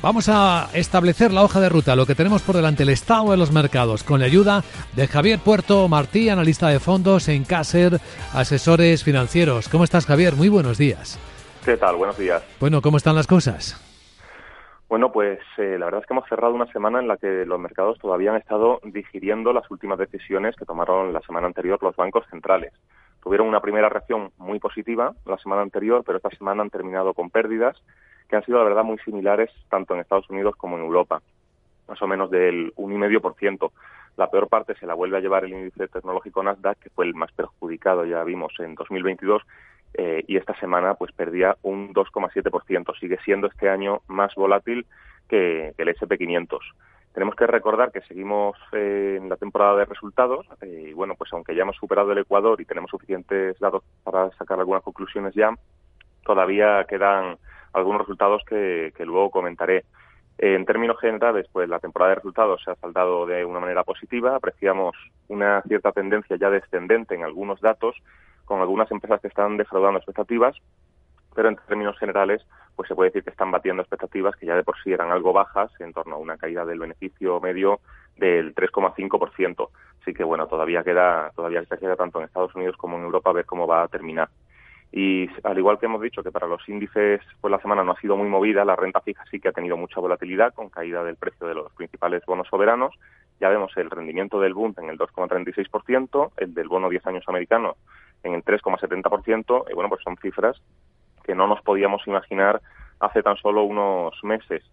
Vamos a establecer la hoja de ruta, lo que tenemos por delante, el estado de los mercados, con la ayuda de Javier Puerto Martí, analista de fondos en Caser, asesores financieros. ¿Cómo estás, Javier? Muy buenos días. ¿Qué tal? Buenos días. Bueno, ¿cómo están las cosas? Bueno, pues eh, la verdad es que hemos cerrado una semana en la que los mercados todavía han estado digiriendo las últimas decisiones que tomaron la semana anterior los bancos centrales. Tuvieron una primera reacción muy positiva la semana anterior, pero esta semana han terminado con pérdidas que han sido, la verdad, muy similares tanto en Estados Unidos como en Europa, más o menos del 1,5%. La peor parte se la vuelve a llevar el índice tecnológico Nasdaq, que fue el más perjudicado, ya vimos, en 2022, eh, y esta semana pues perdía un 2,7%. Sigue siendo este año más volátil que, el SP500. Tenemos que recordar que seguimos eh, en la temporada de resultados eh, y bueno, pues aunque ya hemos superado el Ecuador y tenemos suficientes datos para sacar algunas conclusiones ya, todavía quedan algunos resultados que, luego comentaré. En términos generales, pues la temporada de resultados se ha saldado de una manera positiva. Apreciamos una cierta tendencia ya descendente en algunos datos, con algunas empresas que están defraudando expectativas, pero en términos generales, pues se puede decir que están batiendo expectativas que ya de por sí eran algo bajas, en torno a una caída del beneficio medio del 3,5%. Así que bueno, todavía queda, todavía queda tanto en Estados Unidos como en Europa a ver cómo va a terminar. Y al igual que hemos dicho que para los índices pues la semana no ha sido muy movida, la renta fija sí que ha tenido mucha volatilidad con caída del precio de los principales bonos soberanos. Ya vemos el rendimiento del Bund en el 2,36%, el del bono 10 años americano en el 3,70%, y bueno, pues son cifras que no nos podíamos imaginar hace tan solo unos meses.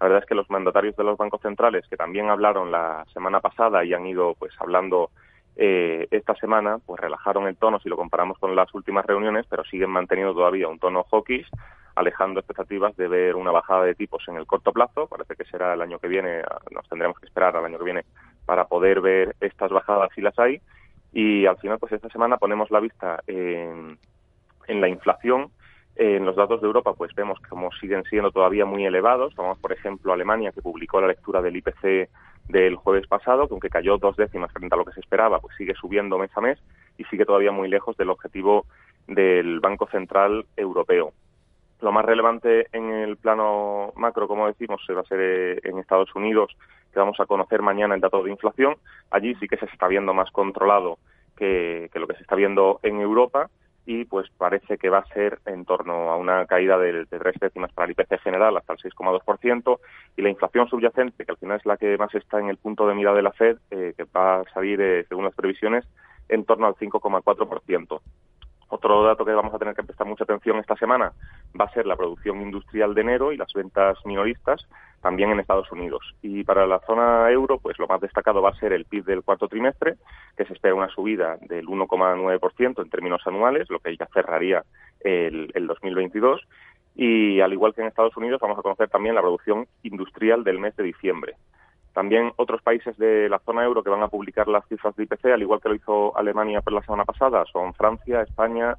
La verdad es que los mandatarios de los bancos centrales, que también hablaron la semana pasada y han ido pues hablando eh, esta semana pues relajaron el tono si lo comparamos con las últimas reuniones, pero siguen manteniendo todavía un tono hawkish, alejando expectativas de ver una bajada de tipos en el corto plazo. Parece que será el año que viene, nos tendremos que esperar al año que viene para poder ver estas bajadas si las hay. Y al final, pues esta semana ponemos la vista en, en la inflación. En los datos de Europa, pues vemos como siguen siendo todavía muy elevados. Vamos, por ejemplo, a Alemania, que publicó la lectura del IPC del jueves pasado, que aunque cayó dos décimas frente a lo que se esperaba, pues sigue subiendo mes a mes y sigue todavía muy lejos del objetivo del Banco Central Europeo. Lo más relevante en el plano macro, como decimos, va a ser eh, en Estados Unidos, que vamos a conocer mañana el dato de inflación. Allí sí que se está viendo más controlado que lo que se está viendo en Europa y pues parece que va a ser en torno a una caída de, tres décimas para el IPC general hasta el 6,2% y la inflación subyacente, que al final es la que más está en el punto de mira de la Fed, eh, que va a salir, eh, según las previsiones, en torno al 5,4%. Otro dato que vamos a tener que prestar mucha atención esta semana va a ser la producción industrial de enero y las ventas minoristas también en Estados Unidos. Y para la zona euro, pues lo más destacado va a ser el PIB del cuarto trimestre, que se espera una subida del 1,9% en términos anuales, lo que ya cerraría el, el 2022. Y al igual que en Estados Unidos, vamos a conocer también la producción industrial del mes de diciembre. También otros países de la zona euro que van a publicar las cifras de IPC, al igual que lo hizo Alemania la semana pasada, son Francia, España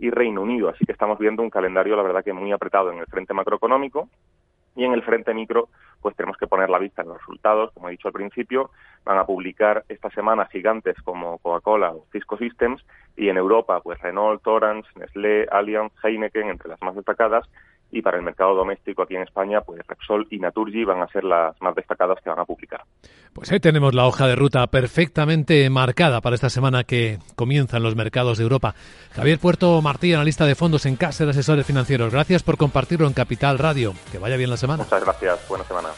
y Reino Unido. Así que estamos viendo un calendario, la verdad, que muy apretado en el frente macroeconómico. Y en el frente micro, pues tenemos que poner la vista en los resultados. Como he dicho al principio, van a publicar esta semana gigantes como Coca-Cola o Cisco Systems y en Europa, pues Renault, Torrance, Nestlé, Allianz, Heineken, entre las más destacadas y para el mercado doméstico aquí en España, pues Repsol y Naturgy van a ser las más destacadas que van a publicar. Pues ahí tenemos la hoja de ruta perfectamente marcada para esta semana que comienzan los mercados de Europa. Javier Puerto Martí, analista de fondos en Casa de Asesores Financieros. Gracias por compartirlo en Capital Radio. Que vaya bien la semana. Muchas gracias. Buena semana.